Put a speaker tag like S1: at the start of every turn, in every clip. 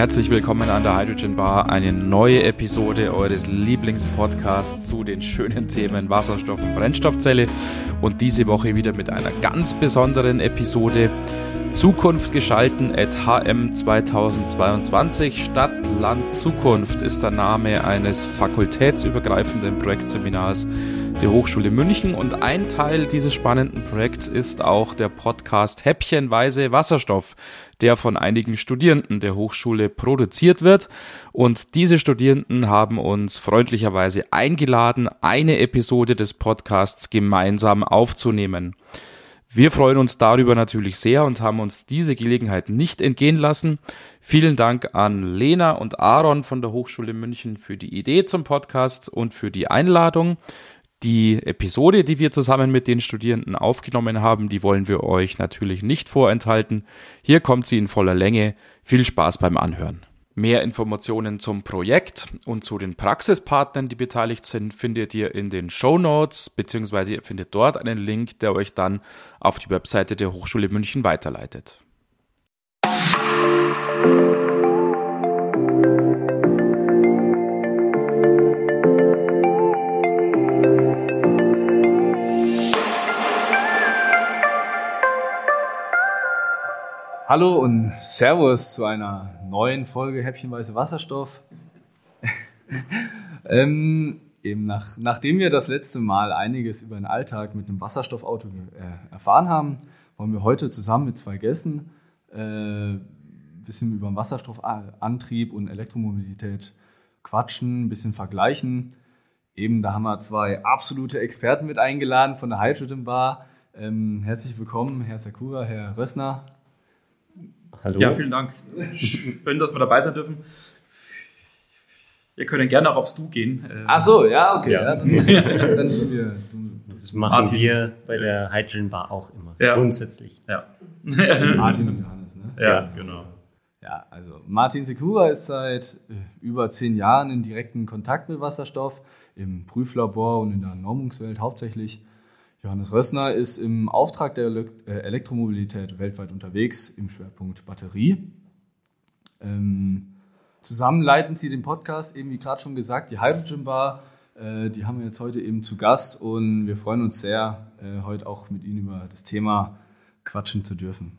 S1: Herzlich willkommen an der Hydrogen Bar, eine neue Episode eures Lieblingspodcasts zu den schönen Themen Wasserstoff und Brennstoffzelle. Und diese Woche wieder mit einer ganz besonderen Episode. Zukunft geschalten at HM 2022 Stadt, Land, Zukunft ist der Name eines fakultätsübergreifenden Projektseminars der Hochschule München und ein Teil dieses spannenden Projekts ist auch der Podcast Häppchenweise Wasserstoff, der von einigen Studierenden der Hochschule produziert wird. Und diese Studierenden haben uns freundlicherweise eingeladen, eine Episode des Podcasts gemeinsam aufzunehmen. Wir freuen uns darüber natürlich sehr und haben uns diese Gelegenheit nicht entgehen lassen. Vielen Dank an Lena und Aaron von der Hochschule München für die Idee zum Podcast und für die Einladung. Die Episode, die wir zusammen mit den Studierenden aufgenommen haben, die wollen wir euch natürlich nicht vorenthalten. Hier kommt sie in voller Länge. Viel Spaß beim Anhören. Mehr Informationen zum Projekt und zu den Praxispartnern, die beteiligt sind, findet ihr in den Show Notes, beziehungsweise ihr findet dort einen Link, der euch dann auf die Webseite der Hochschule München weiterleitet.
S2: Hallo und Servus zu einer neuen Folge Häppchenweise Wasserstoff. ähm, eben nach, nachdem wir das letzte Mal einiges über den Alltag mit einem Wasserstoffauto äh, erfahren haben, wollen wir heute zusammen mit zwei Gästen äh, ein bisschen über den Wasserstoffantrieb und Elektromobilität quatschen, ein bisschen vergleichen. Eben, da haben wir zwei absolute Experten mit eingeladen von der Hydrogen Bar. Ähm, herzlich willkommen, Herr Sakura, Herr Rössner.
S3: Hallo. Ja, vielen Dank. Schön, dass wir dabei sein dürfen. Wir können gerne auch aufs Du gehen.
S2: Ach so, ja, okay. Ja. Ja, dann,
S4: dann wir, du, das machen Martin. wir bei der Hydrogen Bar auch immer. Ja. Grundsätzlich. Ja.
S2: Martin und Johannes, ne?
S3: Ja, genau.
S2: Ja, also Martin Sekura ist seit äh, über zehn Jahren in direkten Kontakt mit Wasserstoff, im Prüflabor und in der Normungswelt hauptsächlich. Johannes Rössner ist im Auftrag der äh, Elektromobilität weltweit unterwegs im Schwerpunkt Batterie. Ähm, zusammen leiten sie den Podcast, eben wie gerade schon gesagt, die Hydrogen Bar. Äh, die haben wir jetzt heute eben zu Gast und wir freuen uns sehr, äh, heute auch mit Ihnen über das Thema quatschen zu dürfen.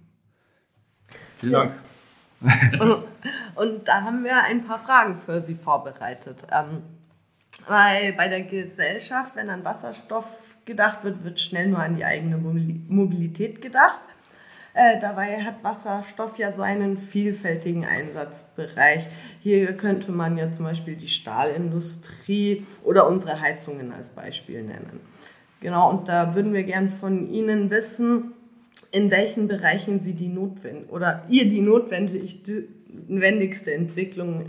S3: Vielen Dank.
S5: und, und, da haben wir ein paar Fragen für Sie vorbereitet. Ähm, weil bei der Gesellschaft, wenn an Wasserstoff gedacht wird, wird schnell nur an die eigene Mobilität gedacht. Äh, dabei hat Wasserstoff ja so einen vielfältigen Einsatzbereich. Hier könnte man ja zum Beispiel die Stahlindustrie oder unsere Heizungen als Beispiel nennen. Genau, und da würden wir gern von Ihnen wissen, in welchen Bereichen Sie die notwendig oder ihr die notwendigste Entwicklung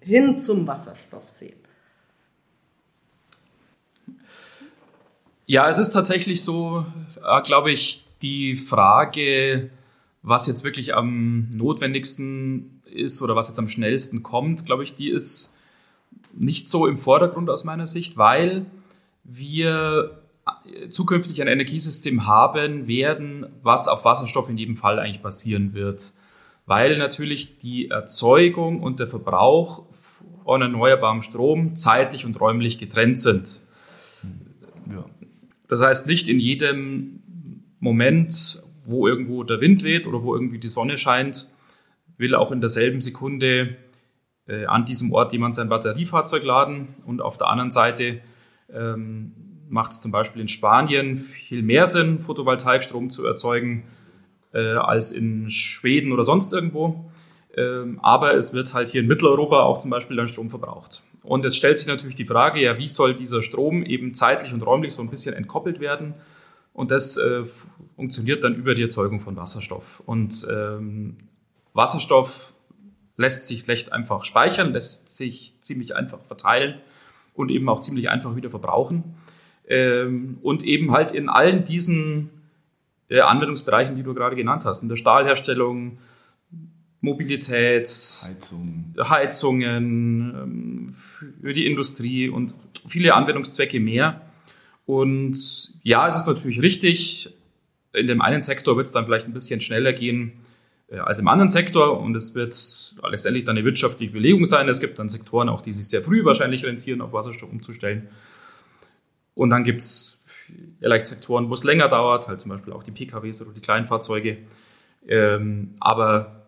S5: hin zum Wasserstoff sehen.
S3: Ja, es ist tatsächlich so, äh, glaube ich, die Frage, was jetzt wirklich am notwendigsten ist oder was jetzt am schnellsten kommt, glaube ich, die ist nicht so im Vordergrund aus meiner Sicht, weil wir äh, zukünftig ein Energiesystem haben werden, was auf Wasserstoff in jedem Fall eigentlich basieren wird. Weil natürlich die Erzeugung und der Verbrauch von erneuerbarem Strom zeitlich und räumlich getrennt sind. Das heißt, nicht in jedem Moment, wo irgendwo der Wind weht oder wo irgendwie die Sonne scheint, will auch in derselben Sekunde äh, an diesem Ort jemand sein Batteriefahrzeug laden. Und auf der anderen Seite ähm, macht es zum Beispiel in Spanien viel mehr Sinn, Photovoltaikstrom zu erzeugen, äh, als in Schweden oder sonst irgendwo. Ähm, aber es wird halt hier in Mitteleuropa auch zum Beispiel dann Strom verbraucht. Und jetzt stellt sich natürlich die Frage, ja, wie soll dieser Strom eben zeitlich und räumlich so ein bisschen entkoppelt werden? Und das äh, funktioniert dann über die Erzeugung von Wasserstoff. Und ähm, Wasserstoff lässt sich recht einfach speichern, lässt sich ziemlich einfach verteilen und eben auch ziemlich einfach wieder verbrauchen. Ähm, und eben halt in allen diesen äh, Anwendungsbereichen, die du gerade genannt hast, in der Stahlherstellung, Mobilität, Heizung. Heizungen, ähm, für die Industrie und viele Anwendungszwecke mehr. Und ja, es ist natürlich richtig, in dem einen Sektor wird es dann vielleicht ein bisschen schneller gehen, äh, als im anderen Sektor und es wird letztendlich dann eine wirtschaftliche Belegung sein. Es gibt dann Sektoren auch, die sich sehr früh wahrscheinlich rentieren, auf Wasserstoff umzustellen. Und dann gibt es vielleicht Sektoren, wo es länger dauert, halt zum Beispiel auch die PKWs oder die Kleinfahrzeuge. Ähm, aber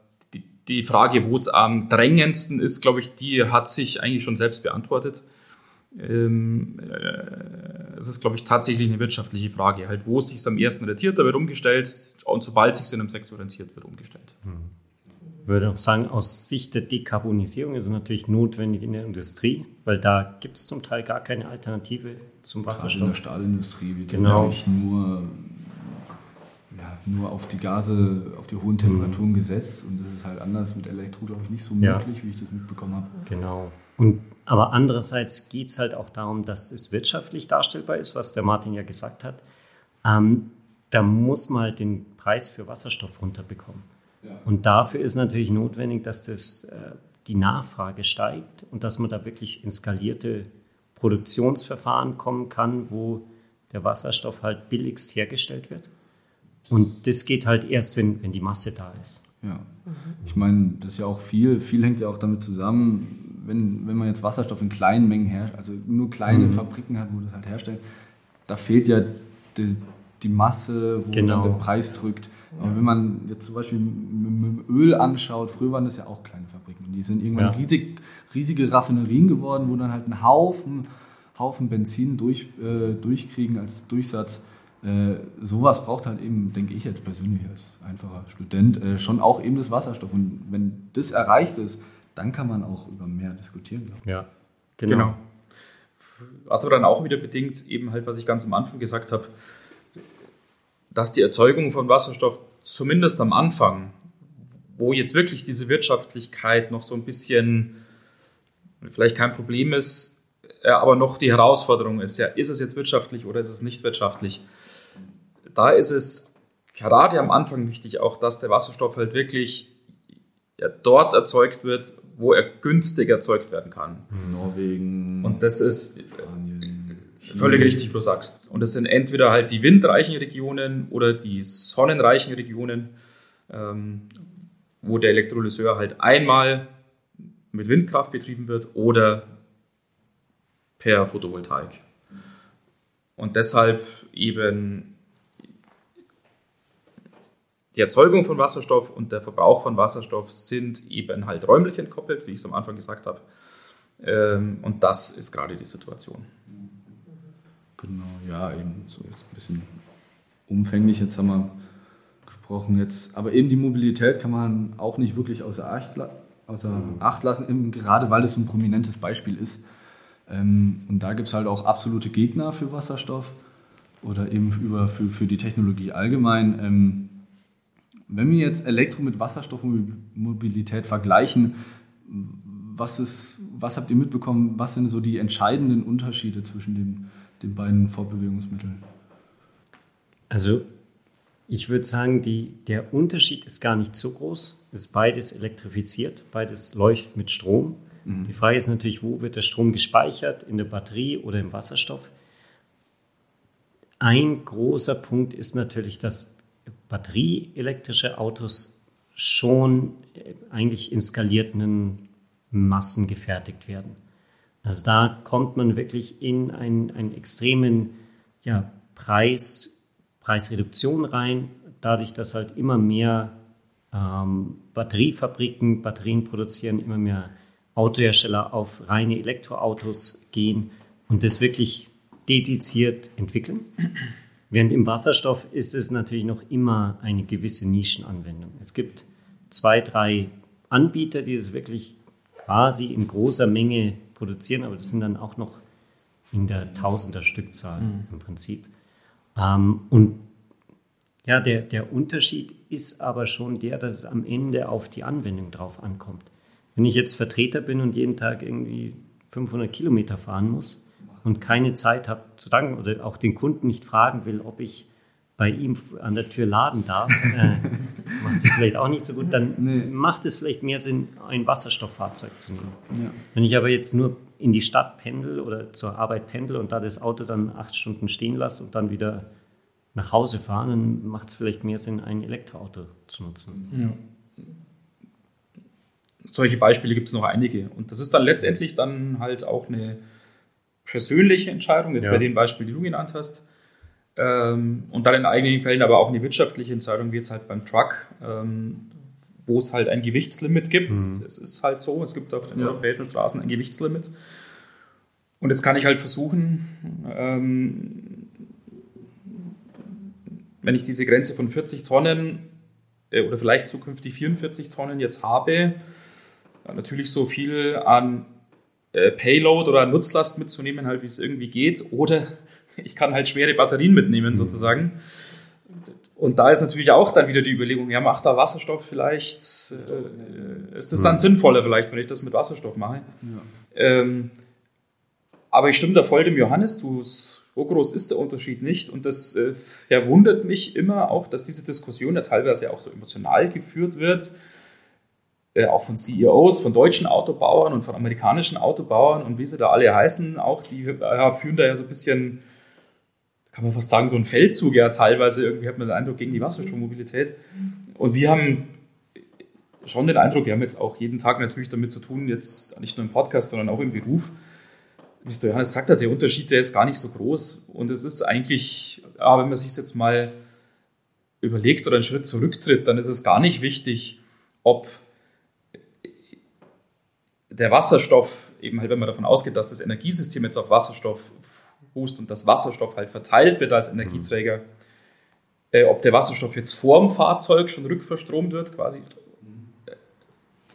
S3: die, Frage, wo es am drängendsten ist, glaube ich, die hat sich eigentlich schon selbst beantwortet. Ähm, äh, es ist, glaube ich, tatsächlich eine wirtschaftliche Frage. Halt, wo es sich am ersten rentiert, da wird umgestellt und sobald es sich in einem Sektor rentiert, wird umgestellt.
S4: Ich würde auch sagen, aus Sicht der Dekarbonisierung ist es natürlich notwendig in der Industrie, weil da gibt es zum Teil gar keine Alternative zum Wasserstoff. Gerade
S2: in der Stahlindustrie wird genau. wirklich nur, nur auf die Gase, auf die hohen Temperaturen mhm. gesetzt und das ist halt anders mit Elektro, glaube ich, nicht so möglich, ja. wie ich das mitbekommen habe.
S4: Genau. Und aber andererseits geht es halt auch darum, dass es wirtschaftlich darstellbar ist, was der Martin ja gesagt hat. Ähm, da muss man halt den Preis für Wasserstoff runterbekommen. Ja. Und dafür ist natürlich notwendig, dass das, äh, die Nachfrage steigt und dass man da wirklich in skalierte Produktionsverfahren kommen kann, wo der Wasserstoff halt billigst hergestellt wird. Und das geht halt erst, wenn, wenn die Masse da ist.
S2: Ja, ich meine, das ist ja auch viel, viel hängt ja auch damit zusammen, wenn, wenn man jetzt Wasserstoff in kleinen Mengen herstellt, also nur kleine mhm. Fabriken hat, wo das halt herstellt, da fehlt ja die, die Masse, wo genau. dann der Preis drückt. Aber wenn man jetzt zum Beispiel mit, mit Öl anschaut, früher waren das ja auch kleine Fabriken. Die sind irgendwann ja. riesig, riesige Raffinerien geworden, wo dann halt ein Haufen, Haufen Benzin durch, äh, durchkriegen als Durchsatz. Äh, sowas braucht halt eben, denke ich jetzt persönlich als einfacher Student, äh, schon auch eben das Wasserstoff. Und wenn das erreicht ist, dann kann man auch über mehr diskutieren.
S3: Glaube ich. Ja, genau. genau. Was aber dann auch wieder bedingt, eben halt, was ich ganz am Anfang gesagt habe, dass die Erzeugung von Wasserstoff zumindest am Anfang, wo jetzt wirklich diese Wirtschaftlichkeit noch so ein bisschen vielleicht kein Problem ist, äh, aber noch die Herausforderung ist, ja, ist es jetzt wirtschaftlich oder ist es nicht wirtschaftlich? Da ist es gerade am Anfang wichtig auch, dass der Wasserstoff halt wirklich ja, dort erzeugt wird, wo er günstig erzeugt werden kann.
S2: Norwegen.
S3: Und das ist Spanien, völlig richtig, du sagst. Und das sind entweder halt die windreichen Regionen oder die sonnenreichen Regionen, ähm, wo der Elektrolyseur halt einmal mit Windkraft betrieben wird oder per Photovoltaik. Und deshalb eben die Erzeugung von Wasserstoff und der Verbrauch von Wasserstoff sind eben halt räumlich entkoppelt, wie ich es am Anfang gesagt habe. Ähm, und das ist gerade die Situation.
S2: Genau, ja, eben so jetzt ein bisschen umfänglich. Jetzt haben wir gesprochen, jetzt, aber eben die Mobilität kann man auch nicht wirklich außer Acht, außer Acht lassen, eben gerade weil es so ein prominentes Beispiel ist. Ähm, und da gibt es halt auch absolute Gegner für Wasserstoff oder eben über, für, für die Technologie allgemein. Wenn wir jetzt Elektro mit Wasserstoffmobilität vergleichen, was, ist, was habt ihr mitbekommen? Was sind so die entscheidenden Unterschiede zwischen den, den beiden Fortbewegungsmitteln?
S4: Also ich würde sagen, die, der Unterschied ist gar nicht so groß. Es ist beides elektrifiziert, beides leuchtet mit Strom. Mhm. Die Frage ist natürlich, wo wird der Strom gespeichert? In der Batterie oder im Wasserstoff? Ein großer Punkt ist natürlich, dass batterieelektrische Autos schon äh, eigentlich in skalierten Massen gefertigt werden. Also da kommt man wirklich in einen, einen extremen ja, Preis, Preisreduktion rein, dadurch, dass halt immer mehr ähm, Batteriefabriken Batterien produzieren, immer mehr Autohersteller auf reine Elektroautos gehen und das wirklich dediziert entwickeln. Während im Wasserstoff ist es natürlich noch immer eine gewisse Nischenanwendung. Es gibt zwei, drei Anbieter, die es wirklich quasi in großer Menge produzieren, aber das sind dann auch noch in der Tausender Stückzahl mhm. im Prinzip. Ähm, und ja, der, der Unterschied ist aber schon der, dass es am Ende auf die Anwendung drauf ankommt. Wenn ich jetzt Vertreter bin und jeden Tag irgendwie 500 Kilometer fahren muss, und keine Zeit habe zu danken oder auch den Kunden nicht fragen will, ob ich bei ihm an der Tür laden darf, äh, macht sich vielleicht auch nicht so gut, dann nee. macht es vielleicht mehr Sinn, ein Wasserstofffahrzeug zu nehmen. Ja. Wenn ich aber jetzt nur in die Stadt pendel oder zur Arbeit pendel und da das Auto dann acht Stunden stehen lasse und dann wieder nach Hause fahre, dann macht es vielleicht mehr Sinn, ein Elektroauto zu nutzen.
S2: Ja.
S3: solche Beispiele gibt es noch einige. Und das ist dann letztendlich dann halt auch eine persönliche Entscheidung, jetzt
S4: Ja.
S3: bei den Beispielen, die du genannt hast. Ähm, und dann in einigen Fällen aber auch eine wirtschaftliche Entscheidung, wie jetzt halt beim Truck, ähm, wo es halt ein Gewichtslimit gibt. Es ist halt so, es gibt auf den
S2: Ja.
S3: europäischen Straßen ein Gewichtslimit. Und jetzt kann ich halt versuchen, ähm, wenn ich diese Grenze von 40 Tonnen äh, oder vielleicht zukünftig 44 Tonnen jetzt habe, natürlich so viel an äh, Payload oder Nutzlast mitzunehmen, halt wie es irgendwie geht. Oder ich kann halt schwere Batterien mitnehmen sozusagen. Und da ist natürlich auch dann wieder die Überlegung, ja, macht da Wasserstoff vielleicht, äh, ist das dann sinnvoller vielleicht, wenn ich das mit Wasserstoff mache? Ähm, aber ich stimme da voll dem Johannes zu. So groß ist der Unterschied nicht. Und das äh, verwundert mich immer auch, dass diese Diskussion ja teilweise auch so emotional geführt wird. Äh, auch von CEOs, von deutschen Autobauern und von amerikanischen Autobauern und wie sie da alle heißen, auch die äh, führen da ja so ein bisschen, kann man fast sagen, so einen Feldzug ja teilweise. Irgendwie hat man den Eindruck gegen die Wasserstoffmobilität. Und wir haben schon den Eindruck, wir haben jetzt auch jeden Tag natürlich damit zu tun, jetzt nicht nur im Podcast, sondern auch im Beruf. Wie es der Johannes gesagt hat, der Unterschied, der ist gar nicht so groß. Und es ist eigentlich, ja, wenn man sich jetzt mal überlegt oder einen Schritt zurücktritt, dann ist es gar nicht wichtig, ob der Wasserstoff, eben halt, wenn man davon ausgeht, dass das Energiesystem jetzt auf Wasserstoff fußt und dass Wasserstoff halt verteilt wird als Energieträger, äh, ob der Wasserstoff jetzt vorm Fahrzeug schon rückverstromt wird, quasi,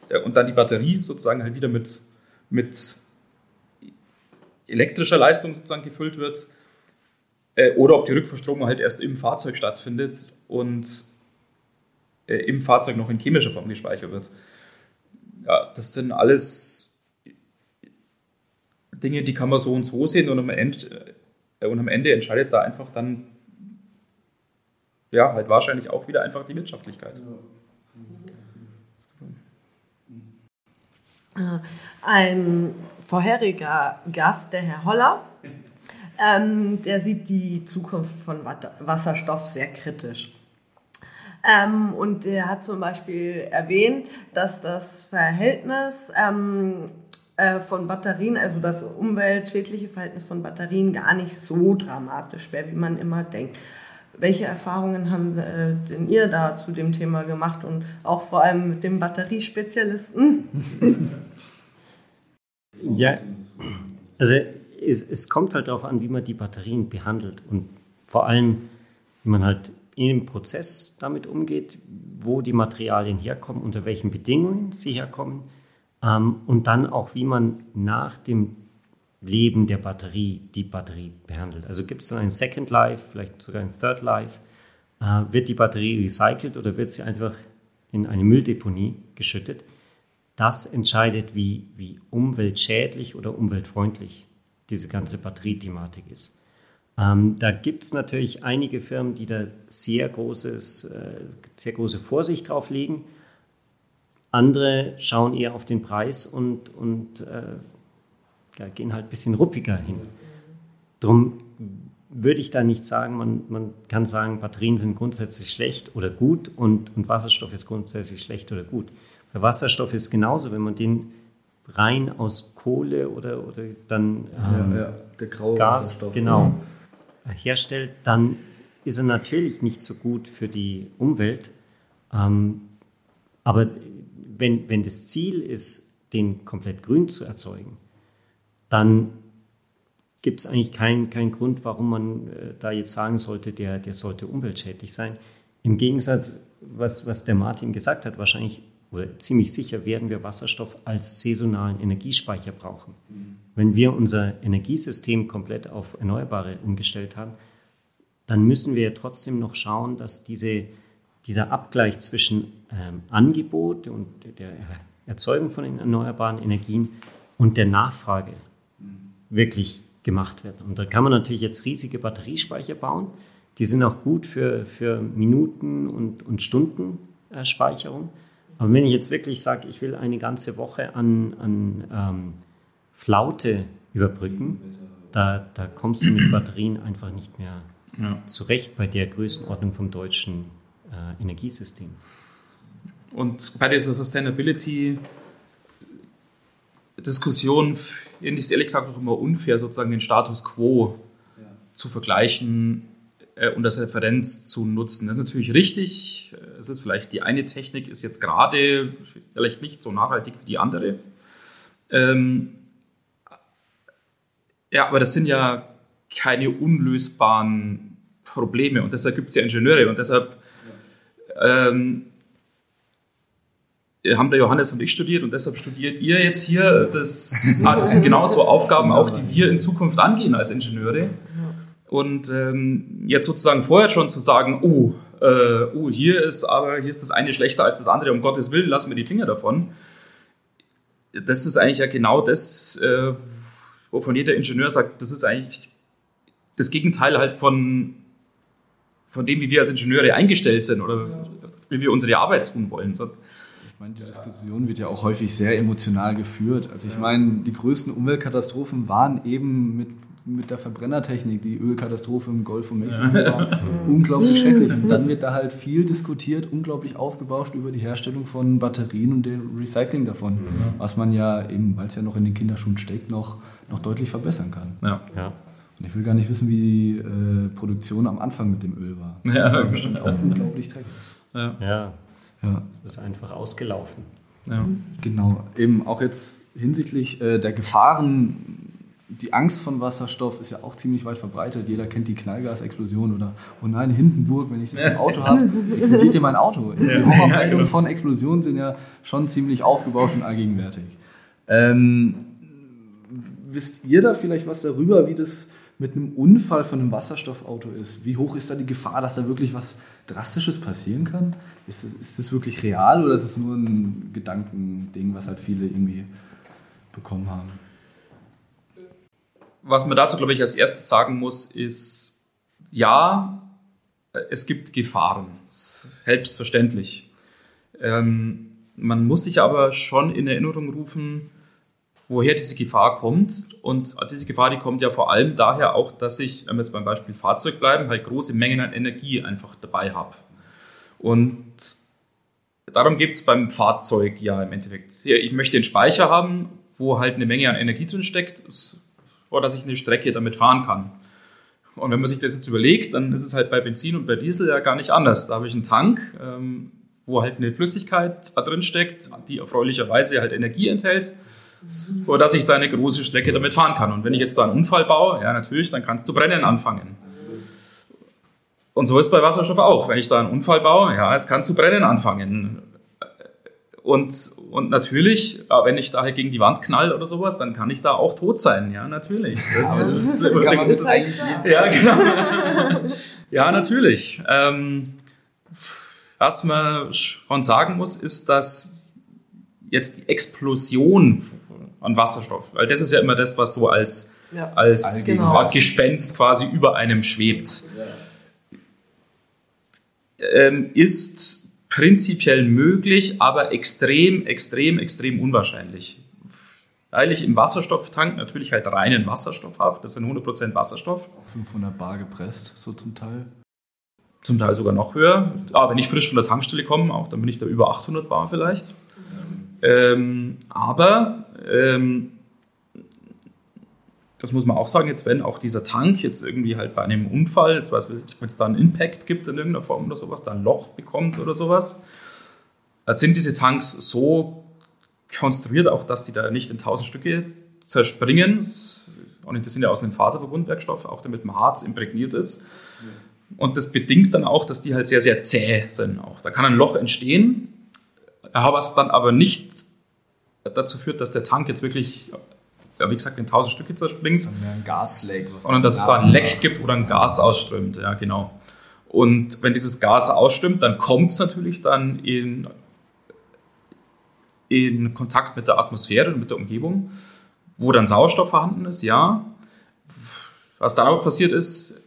S3: äh, und dann die Batterie sozusagen halt wieder mit, mit elektrischer Leistung sozusagen gefüllt wird, äh, oder ob die Rückverstromung halt erst im Fahrzeug stattfindet und äh, im Fahrzeug noch in chemischer Form gespeichert wird. Ja, das sind alles Dinge, die kann man so und so sehen und am Ende, äh, und am Ende entscheidet da einfach dann ja, halt wahrscheinlich auch wieder einfach die Wirtschaftlichkeit.
S5: Ein vorheriger Gast, der Herr Holler, ähm, der sieht die Zukunft von Wasserstoff sehr kritisch. Ähm, und der hat zum Beispiel erwähnt, dass das Verhältnis ähm, äh, von Batterien, also das umweltschädliche Verhältnis von Batterien gar nicht so dramatisch wäre, wie man immer denkt. Welche Erfahrungen haben äh, denn ihr da zu dem Thema gemacht und auch vor allem mit dem Batteriespezialisten?
S4: Ja, also es, es kommt halt darauf an, wie man die Batterien behandelt und vor allem, wie man halt in dem Prozess damit umgeht, wo die Materialien herkommen, unter welchen Bedingungen sie herkommen ähm, und dann auch, wie man nach dem Leben der Batterie die Batterie behandelt. Also gibt es dann ein Second Life, vielleicht sogar ein Third Life? Äh, wird die Batterie recycelt oder wird sie einfach in eine Mülldeponie geschüttet? Das entscheidet, wie, wie umweltschädlich oder umweltfreundlich diese ganze Batteriethematik ist. Ähm, da gibt es natürlich einige Firmen, die da sehr, großes, äh, sehr große Vorsicht drauf legen. Andere schauen eher auf den Preis und, und äh, gehen halt ein bisschen ruppiger hin. Drum würde ich da nicht sagen, man, man kann sagen, Batterien sind grundsätzlich schlecht oder gut und, und Wasserstoff ist grundsätzlich schlecht oder gut. Bei Wasserstoff ist genauso, wenn man den rein aus Kohle oder, oder dann ähm,
S2: Ja, ja,
S4: Gas
S2: Wasserstoff.
S4: genau, herstellt, dann ist er natürlich nicht so gut für die Umwelt. Ähm, aber wenn, wenn das Ziel ist, den komplett grün zu erzeugen, dann gibt es eigentlich keinen keinen Grund, warum man äh, da jetzt sagen sollte, der, der sollte umweltschädlich sein. Im Gegensatz, was, was der Martin gesagt hat, wahrscheinlich oder ziemlich sicher werden wir Wasserstoff als saisonalen Energiespeicher brauchen. Wenn wir unser Energiesystem komplett auf Erneuerbare umgestellt haben, dann müssen wir trotzdem noch schauen, dass diese, dieser Abgleich zwischen ähm, Angebot und der Erzeugung von erneuerbaren Energien und der Nachfrage wirklich gemacht wird. Und da kann man natürlich jetzt riesige Batteriespeicher bauen. Die sind auch gut für, für Minuten- und, und Stundenspeicherung. Aber wenn ich jetzt wirklich sage, ich will eine ganze Woche an, an ähm, Flaute überbrücken, da, da kommst du mit Batterien einfach nicht mehr
S3: Ja.
S4: zurecht bei der Größenordnung vom deutschen äh, Energiesystem.
S3: Und bei dieser Sustainability Diskussion finde ich es ehrlich gesagt auch immer unfair, sozusagen den Status quo ja. zu vergleichen und als Referenz zu nutzen. Das ist natürlich richtig. Es ist vielleicht die eine Technik ist jetzt gerade vielleicht nicht so nachhaltig wie die andere. Ähm, ja, aber das sind ja keine unlösbaren Probleme und deshalb gibt es ja Ingenieure und deshalb ähm, haben der Johannes und ich studiert und deshalb studiert ihr jetzt hier. Das, ah, das sind genauso Aufgaben auch, die wir in Zukunft angehen als Ingenieure. Und ähm, jetzt sozusagen vorher schon zu sagen, oh, äh, oh, hier ist aber hier ist das eine schlechter als das andere, um Gottes Willen, lassen wir die Finger davon. Das ist eigentlich ja genau das, äh, wovon jeder Ingenieur sagt, das ist eigentlich das Gegenteil halt von, von dem, wie wir als Ingenieure eingestellt sind oder wie wir unsere Arbeit tun wollen.
S2: Ich meine, die Diskussion wird ja auch häufig sehr emotional geführt. Also ich meine, die größten Umweltkatastrophen waren eben mit mit der Verbrennertechnik, die Ölkatastrophe im Golf von Mexiko war unglaublich schrecklich. Und dann wird da halt viel diskutiert, unglaublich aufgebauscht über die Herstellung von Batterien und dem Recycling davon, mhm. was man ja eben, weil es ja noch in den Kinderschuhen steckt, noch, noch deutlich verbessern kann.
S3: Ja. ja.
S2: Und ich will gar nicht wissen, wie die äh, Produktion am Anfang mit dem Öl war. Das ja. war bestimmt auch unglaublich dreckig.
S4: Ja. ja. ja. Es ist einfach ausgelaufen.
S2: Ja. Genau. Eben auch jetzt hinsichtlich äh, der Gefahren die Angst von Wasserstoff ist ja auch ziemlich weit verbreitet. Jeder kennt die Knallgasexplosion oder, oh nein, Hindenburg, wenn ich das im Auto habe, explodiert hier mein Auto. Die Horrormeldungen genau. von Explosionen sind ja schon ziemlich aufgebaut und allgegenwärtig. Ähm, wisst ihr da vielleicht was darüber, wie das mit einem Unfall von einem Wasserstoffauto ist? Wie hoch ist da die Gefahr, dass da wirklich was Drastisches passieren kann? Ist das, ist das wirklich real oder ist es nur ein Gedankending, was halt viele irgendwie bekommen haben?
S3: Was man dazu, glaube ich, als erstes sagen muss, ist, ja, es gibt Gefahren, selbstverständlich. Ähm, man muss sich aber schon in Erinnerung rufen, woher diese Gefahr kommt. Und diese Gefahr, die kommt ja vor allem daher auch, dass ich, wenn wir jetzt beim Beispiel Fahrzeug bleiben, halt große Mengen an Energie einfach dabei habe. Und darum geht es beim Fahrzeug ja im Endeffekt. Ich möchte einen Speicher haben, wo halt eine Menge an Energie drin steckt oder dass ich eine Strecke damit fahren kann. Und wenn man sich das jetzt überlegt, dann ist es halt bei Benzin und bei Diesel ja gar nicht anders. Da habe ich einen Tank, ähm, wo halt eine Flüssigkeit drin steckt, die erfreulicherweise halt Energie enthält, so dass ich da eine große Strecke damit fahren kann. Und wenn ich jetzt da einen Unfall baue, ja natürlich, dann kannst du brennen anfangen. Und so ist bei Wasserstoff auch. Wenn ich da einen Unfall baue, ja, es kann zu brennen anfangen. Und, und natürlich, äh, wenn ich da halt gegen die Wand knall oder sowas, dann kann ich da auch tot sein. Ja, natürlich. Das, ja, das, das kann man das eigentlich Ja, genau. ja, natürlich. Ähm, was man schon sagen muss, ist, dass jetzt die Explosion an Wasserstoff, weil das ist ja immer das, was so als, ja. als genau. Gespenst quasi über einem schwebt, ähm, ist prinzipiell möglich, aber extrem, extrem, extrem unwahrscheinlich. Weil ich im Wasserstofftank natürlich halt reinen Wasserstoff habe. Das sind 100% Wasserstoff.
S2: 500 Bar gepresst, so zum Teil.
S3: Zum Teil sogar noch höher. Aber wenn ich frisch von der Tankstelle komme, auch dann bin ich da über 800 Bar vielleicht. Ähm, aber ähm, das muss man auch sagen, jetzt wenn auch dieser Tank jetzt irgendwie halt bei einem Unfall, jetzt weiß ich, wenn es da einen Impact gibt in irgendeiner Form oder sowas, da ein Loch bekommt oder sowas, sind diese Tanks so konstruiert auch, dass die da nicht in tausend Stücke zerspringen. Und das sind ja aus einem Faserverbundwerkstoff, auch der mit dem Harz imprägniert ist. Und das bedingt dann auch, dass die halt sehr, sehr zäh sind. Auch. Da kann ein Loch entstehen, was dann aber nicht dazu führt, dass der Tank jetzt wirklich ja, wie gesagt, in tausend Stücke zerspringt.
S2: Ein Gasleck.
S3: Sondern dass es da ein Leck gibt oder ein Gas ausströmt, ja, genau. Und wenn dieses Gas ausströmt, dann kommt es natürlich dann in, in Kontakt mit der Atmosphäre und mit der Umgebung, wo dann Sauerstoff vorhanden ist, ja. Was dann aber passiert ist,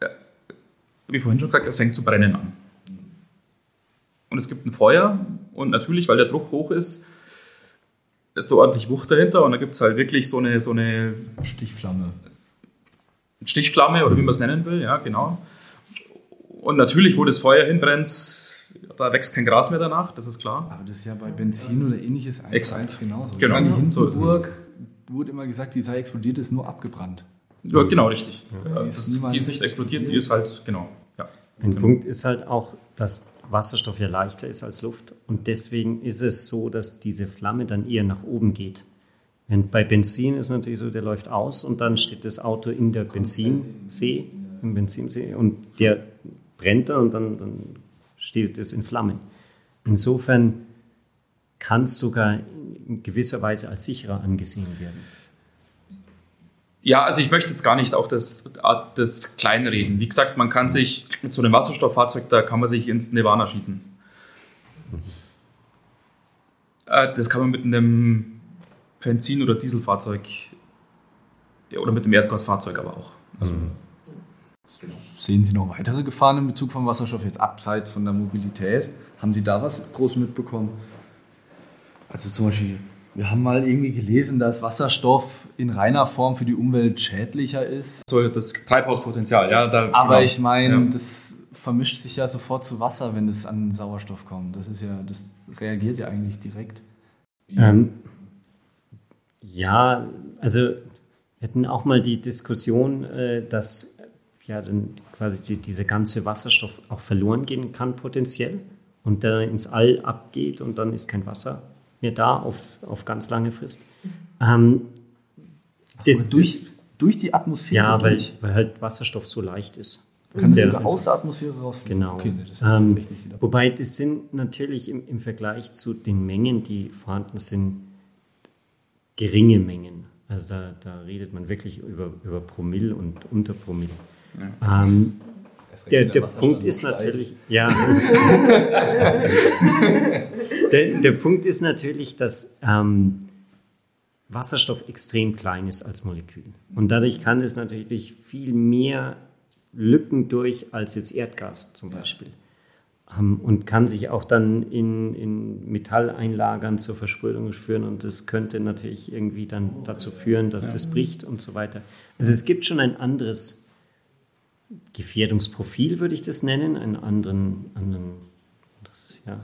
S3: äh, wie vorhin schon gesagt, es fängt zu brennen an. Und es gibt ein Feuer und natürlich, weil der Druck hoch ist, ist da ordentlich Wucht dahinter und da gibt es halt wirklich so eine, so eine
S2: Stichflamme.
S3: Stichflamme oder wie man es nennen will, ja, genau. Und natürlich, wo das Feuer hinbrennt, da wächst kein Gras mehr danach, das ist klar.
S2: Aber das ist ja bei Benzin oder ähnliches eins
S3: Exakt.
S2: genauso.
S3: Genau.
S2: Ich meine, die
S3: So.
S2: Hindenburg wurde immer gesagt, die sei explodiert, ist nur abgebrannt.
S3: Ja, genau, richtig. Ja,
S2: Die ist
S3: das, die ist nicht explodiert, die ist halt, genau. Ja.
S4: Ein
S3: genau.
S4: Punkt ist halt auch, dass Wasserstoff ja leichter ist als Luft und deswegen ist es so, dass diese Flamme dann eher nach oben geht. Wenn bei Benzin ist natürlich so, der läuft aus und dann steht das Auto in der Benzinsee, im Benzinsee und der brennt dann und dann, dann steht es in Flammen. Insofern kann es sogar in gewisser Weise als sicherer angesehen werden.
S3: Ja, also ich möchte jetzt gar nicht auch das, das Kleinreden. Wie gesagt, man kann sich mit so einem Wasserstofffahrzeug, da kann man sich ins Nirvana schießen. Äh, Das kann man mit einem Benzin- oder Dieselfahrzeug ja, oder mit einem Erdgasfahrzeug aber auch. Also,
S2: Sehen Sie noch weitere Gefahren in Bezug von Wasserstoff jetzt abseits von der Mobilität? Haben Sie da was groß mitbekommen? Also zum Beispiel, wir haben mal irgendwie gelesen, dass Wasserstoff in reiner Form für die Umwelt schädlicher ist.
S3: so das Treibhauspotenzial, ja. Da,
S2: Aber
S3: genau.
S2: ich meine,
S3: Ja.
S2: das vermischt sich ja sofort zu Wasser, wenn es an Sauerstoff kommt. Das ist ja, das reagiert ja eigentlich direkt.
S4: Ähm, ja, also wir hatten auch mal die Diskussion, äh, dass ja dann quasi die, dieser ganze Wasserstoff auch verloren gehen kann potenziell und dann ins All abgeht und dann ist kein Wasser mehr da auf, auf ganz lange Frist. Ähm, das-
S2: durch, durch die Atmosphäre
S4: ja, weil, weil halt Wasserstoff so leicht ist.
S2: Kann
S4: Der-
S2: sogar aus der Atmosphäre rausfliegen?
S4: Genau.
S2: Okay, das
S4: ähm, wobei das sind natürlich im, im Vergleich zu den Mengen, die vorhanden sind, geringe Mengen. Also da, da redet man wirklich über, über Promille und unter Promille. Ähm, der, der Punkt ist natürlich, ja. der, der Punkt ist natürlich, dass ähm, Wasserstoff extrem klein ist als Molekül. Und dadurch kann es natürlich viel mehr Lücken durch als jetzt Erdgas zum Beispiel. Ähm, und kann sich auch dann in, in Metall einlagern zur Versprödung führen. Und das könnte natürlich irgendwie dann dazu führen, dass das bricht und so weiter. Also es gibt schon ein anderes Gefährdungsprofil, würde ich das nennen, einen anderen, anderen das, ja,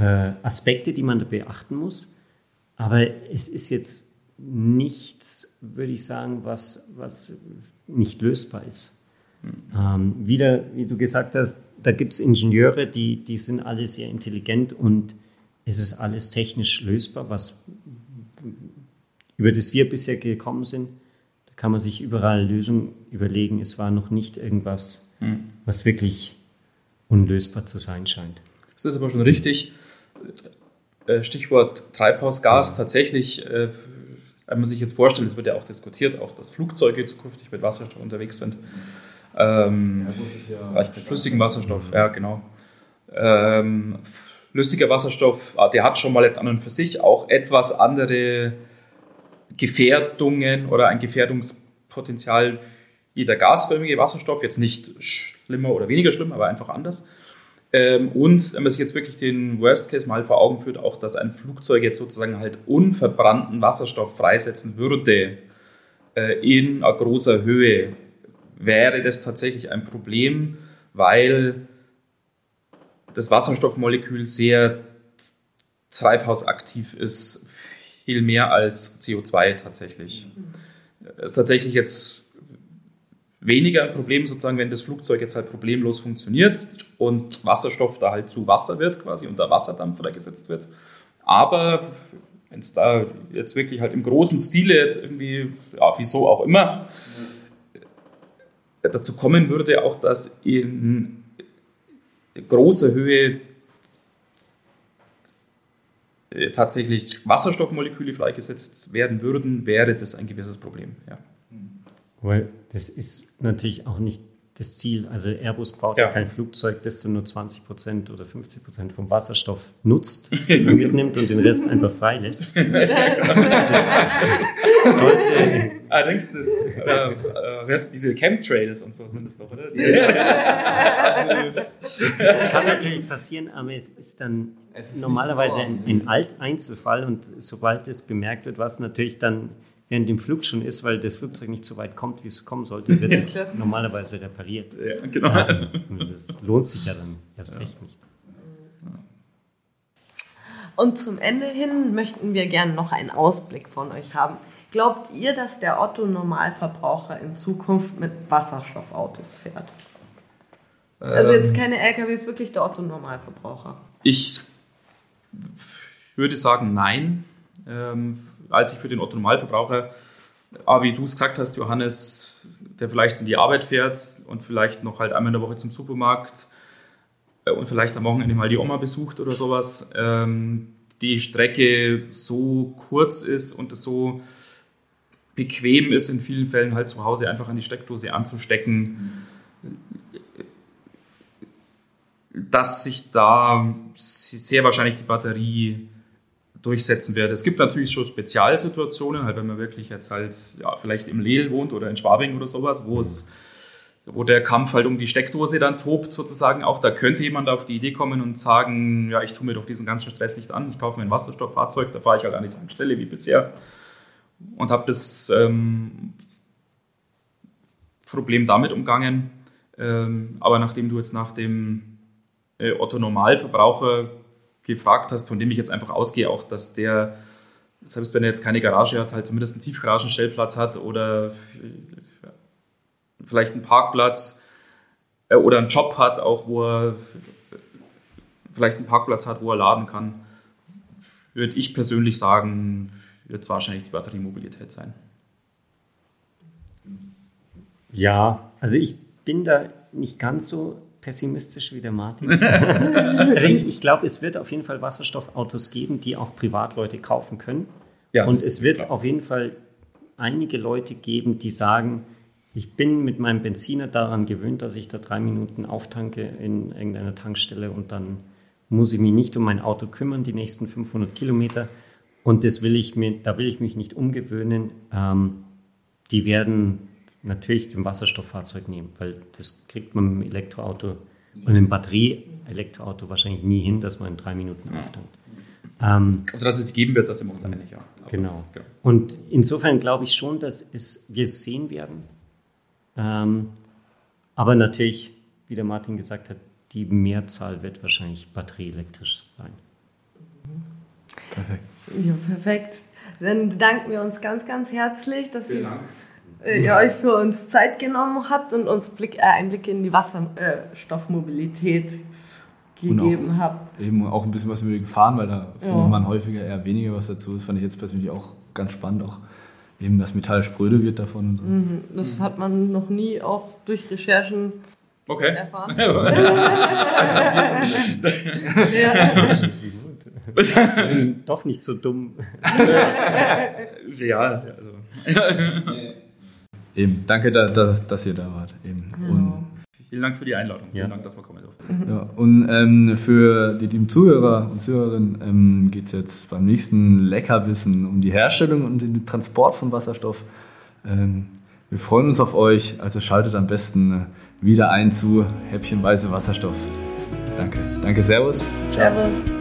S4: äh, Aspekte, die man da beachten muss. Aber es ist jetzt nichts, würde ich sagen, was, was nicht lösbar ist. Ähm, wieder, wie du gesagt hast, da gibt es Ingenieure, die, die sind alle sehr intelligent und es ist alles technisch lösbar, was über das wir bisher gekommen sind. Da kann man sich überall Lösungen überlegen. Es war noch nicht irgendwas, was wirklich unlösbar zu sein scheint.
S3: Das ist aber schon richtig. Äh, Stichwort Treibhausgas. Tatsächlich, äh, wenn man sich jetzt vorstellt, es wird ja auch diskutiert, auch dass Flugzeuge zukünftig mit Wasserstoff unterwegs sind. Ähm, Vielleicht mit flüssigem Wasserstoff, ja, genau. Ähm, flüssiger Wasserstoff, ah, der hat schon mal jetzt an und für sich auch etwas andere Gefährdungen oder ein Gefährdungspotenzial wie der gasförmige Wasserstoff. Jetzt nicht schlimmer oder weniger schlimm, aber einfach anders. Ähm, und wenn man sich jetzt wirklich den Worst Case mal vor Augen führt, auch dass ein Flugzeug jetzt sozusagen halt unverbrannten Wasserstoff freisetzen würde äh, in einer großer Höhe, wäre das tatsächlich ein Problem, weil das Wasserstoffmolekül sehr treibhausaktiv ist, viel mehr als CO2 tatsächlich. Das ist tatsächlich jetzt weniger ein Problem, sozusagen, wenn das Flugzeug jetzt halt problemlos funktioniert und Wasserstoff da halt zu Wasser wird, quasi unter Wasserdampf freigesetzt wird. Aber wenn es da jetzt wirklich halt im großen Stile jetzt irgendwie, ja, wieso auch immer, dazu kommen würde, auch dass in großer Höhe tatsächlich Wasserstoffmoleküle freigesetzt werden würden, wäre das ein gewisses Problem. Ja.
S4: Weil das ist natürlich auch nicht das Ziel. Also Airbus baut ja, kein Flugzeug, das nur 20 Prozent oder 50 Prozent vom Wasserstoff nutzt, mitnimmt und den Rest einfach freilässt. Das sollte,
S3: Allerdings, das, äh, äh, diese Chemtrails und so sind es doch, oder?
S4: Das, das kann natürlich passieren, aber es ist dann
S2: Es ist
S4: normalerweise ein, ein Alt Einzelfall und sobald es bemerkt wird, was natürlich dann während dem Flug schon ist, weil das Flugzeug nicht so weit kommt, wie es kommen sollte, wird es normalerweise repariert.
S3: ja, genau.
S4: Ja, und das lohnt sich ja dann erst recht nicht.
S5: Und zum Ende hin möchten wir gerne noch einen Ausblick von euch haben. Glaubt ihr, dass der Otto-Normalverbraucher in Zukunft mit Wasserstoffautos fährt? Also jetzt keine LKWs, wirklich der Otto-Normalverbraucher.
S3: Ich würde sagen, nein. Ähm, als ich für den Otto-Normalverbraucher, aber wie du es gesagt hast, Johannes, der vielleicht in die Arbeit fährt und vielleicht noch halt einmal in der Woche zum Supermarkt äh, und vielleicht am Wochenende mal die Oma besucht oder sowas, ähm, die Strecke so kurz ist und es so bequem ist, in vielen Fällen halt zu Hause einfach an die Steckdose anzustecken, dass sich da sehr wahrscheinlich die Batterie durchsetzen wird. Es gibt natürlich schon Spezialsituationen, halt wenn man wirklich jetzt halt ja, vielleicht im Lehl wohnt oder in Schwabing oder sowas, wo es wo der Kampf halt um die Steckdose dann tobt sozusagen. Auch da könnte jemand auf die Idee kommen und sagen, ja, ich tue mir doch diesen ganzen Stress nicht an, ich kaufe mir ein Wasserstofffahrzeug, da fahre ich halt an die Tankstelle wie bisher und habe das ähm, Problem damit umgangen. Ähm, aber nachdem du jetzt nach dem äh, Otto Normalverbraucher gefragt hast, von dem ich jetzt einfach ausgehe, auch dass der, selbst wenn er jetzt keine Garage hat, halt zumindest einen Tiefgaragenstellplatz hat oder vielleicht einen Parkplatz äh, oder einen Job hat, auch wo er vielleicht einen Parkplatz hat, wo er laden kann, würde ich persönlich sagen, wird es wahrscheinlich die Batteriemobilität sein.
S4: Ja, also ich bin da nicht ganz so pessimistisch wie der Martin. also ich, ich glaube, es wird auf jeden Fall Wasserstoffautos geben, die auch Privatleute kaufen können. Ja, Und es wird klar. auf jeden Fall einige Leute geben, die sagen, ich bin mit meinem Benziner daran gewöhnt, dass ich da drei Minuten auftanke in irgendeiner Tankstelle und dann muss ich mich nicht um mein Auto kümmern, die nächsten 500 Kilometer. Und das will ich mir, da will ich mich nicht umgewöhnen. Ähm, die werden natürlich den Wasserstofffahrzeug nehmen, weil das kriegt man mit dem Elektroauto und einem Batterie-Elektroauto wahrscheinlich nie hin, dass man in drei Minuten auftankt.
S3: Ähm, also dass es geben wird, das sind wir uns einig,
S4: ja. Aber, genau. genau. Und insofern glaube ich schon, dass es, wir es sehen werden. Ähm, aber natürlich, wie der Martin gesagt hat, die Mehrzahl wird wahrscheinlich batterieelektrisch sein.
S5: Perfekt. Ja, perfekt. Dann bedanken wir uns ganz, ganz herzlich, dass ihr, äh, ihr, euch für uns Zeit genommen habt und uns Blick, äh, Einblicke in die Wasserstoffmobilität äh, gegeben
S2: auch,
S5: habt.
S2: Eben auch ein bisschen was über die Gefahren, weil da ja. findet man häufiger eher weniger was dazu. Das fand ich jetzt persönlich auch ganz spannend, auch eben das Metall spröde wird davon und so.
S5: Mhm. Das mhm. hat man noch nie auch durch Recherchen
S3: okay.
S5: erfahren.
S4: also ja. Wir sind doch nicht so dumm.
S3: ja, also.
S2: Eben, danke, da, da, dass ihr da wart. Eben.
S3: Und Vielen Dank für die Einladung. Ja. Vielen Dank, dass wir kommen durften.
S2: Ja, und ähm, für die lieben Zuhörer und Zuhörerinnen ähm, geht es jetzt beim nächsten Leckerwissen um die Herstellung und den Transport von Wasserstoff. Ähm, wir freuen uns auf euch, also schaltet am besten äh, wieder ein zu Häppchenweise Wasserstoff. Danke. Danke, Servus.
S5: Servus.